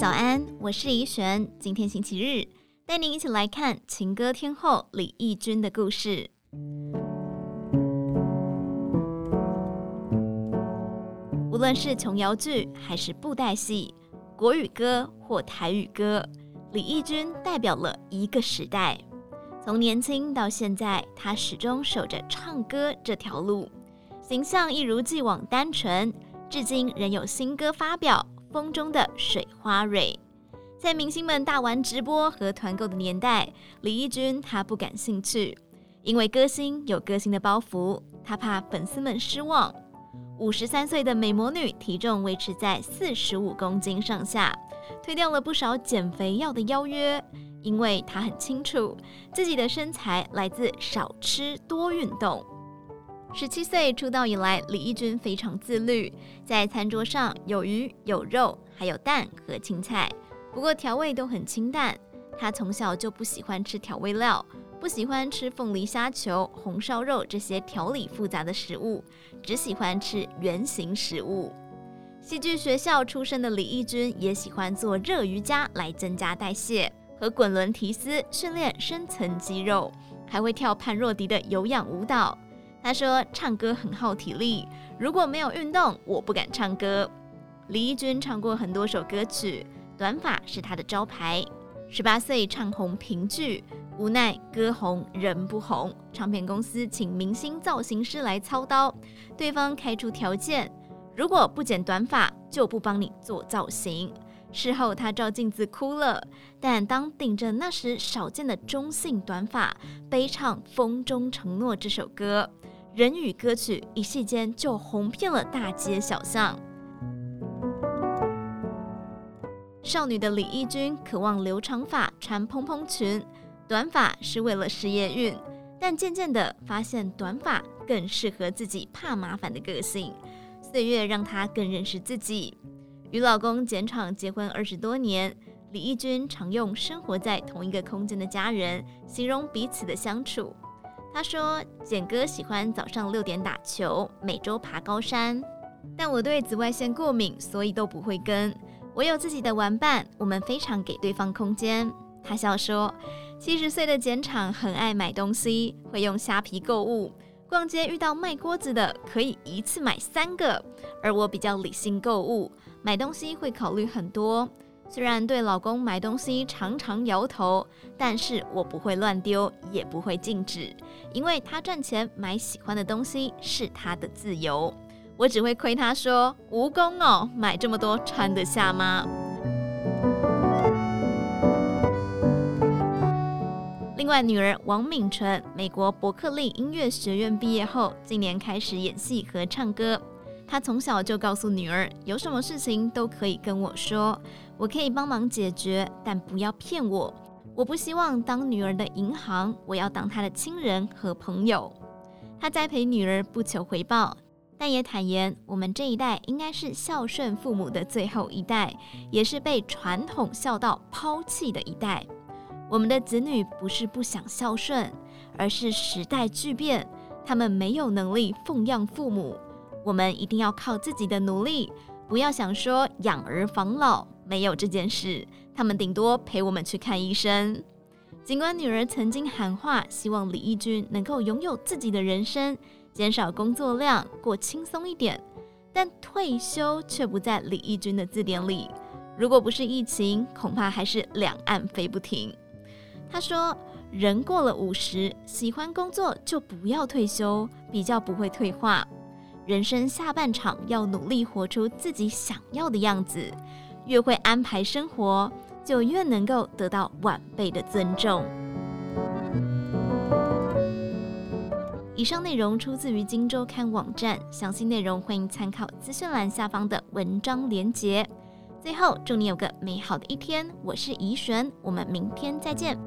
早安，我是怡璇。今天星期日，带您一起来看情歌天后李翊君的故事。无论是琼瑶剧还是布袋戏，国语歌或台语歌，李翊君代表了一个时代。从年轻到现在，他始终守着唱歌这条路，形象一如既往单纯，至今仍有新歌发表。风中的水花蕊，在明星们大玩直播和团购的年代，李翊君他不感兴趣，因为歌星有歌星的包袱，他怕粉丝们失望。五十三岁的美魔女，体重维持在四十五公斤上下，推掉了不少减肥药的邀约，因为她很清楚自己的身材来自少吃多运动。十七岁出道以来，李翊君非常自律，在餐桌上有鱼有肉，还有蛋和青菜，不过调味都很清淡。他从小就不喜欢吃调味料，不喜欢吃凤梨虾球、红烧肉这些调理复杂的食物，只喜欢吃圆形食物。戏剧学校出身的李翊君也喜欢做热瑜伽来增加代谢，和滚轮提丝训练深层肌肉，还会跳潘若迪的有氧舞蹈。他说：“唱歌很耗体力，如果没有运动，我不敢唱歌。”李翊君唱过很多首歌曲，短发是他的招牌。十八岁唱红评剧，无奈歌红人不红，唱片公司请明星造型师来操刀，对方开出条件：如果不剪短发，就不帮你做造型。事后他照镜子哭了，但当顶着那时少见的中性短发，悲唱《风中承诺》这首歌。人与歌曲一夕间就红遍了大街小巷。少女的李翊君渴望留长发穿蓬蓬裙，短发是为了事业运，但渐渐的发现短发更适合自己怕麻烦的个性。岁月让她更认识自己。与老公简昶结婚二十多年，李翊君常用生活在同一个空间的家人形容彼此的相处。他说：“简哥喜欢早上六点打球，每周爬高山。但我对紫外线过敏，所以都不会跟。我有自己的玩伴，我们非常给对方空间。”他笑说：“七十岁的简厂很爱买东西，会用虾皮购物。逛街遇到卖锅子的，可以一次买三个。而我比较理性购物，买东西会考虑很多。”虽然对老公买东西常常摇头，但是我不会乱丢，也不会禁止，因为他赚钱买喜欢的东西是他的自由。我只会亏他说：“蜈蚣哦，买这么多穿得下吗？”另外，女儿王敏纯，美国伯克利音乐学院毕业后，今年开始演戏和唱歌。他从小就告诉女儿，有什么事情都可以跟我说。我可以帮忙解决，但不要骗我。我不希望当女儿的银行，我要当她的亲人和朋友。他栽培女儿不求回报，但也坦言，我们这一代应该是孝顺父母的最后一代，也是被传统孝道抛弃的一代。我们的子女不是不想孝顺，而是时代巨变，他们没有能力奉养父母。我们一定要靠自己的努力，不要想说养儿防老。没有这件事，他们顶多陪我们去看医生。尽管女儿曾经喊话，希望李翊君能够拥有自己的人生，减少工作量，过轻松一点，但退休却不在李翊君的字典里。如果不是疫情，恐怕还是两岸飞不停。他说：“人过了五十，喜欢工作就不要退休，比较不会退化。人生下半场要努力活出自己想要的样子。”越会安排生活，就越能够得到晚辈的尊重。以上内容出自于《荆州刊》网站，详细内容欢迎参考资讯栏下方的文章连结。最后，祝你有个美好的一天。我是怡璇，我们明天再见。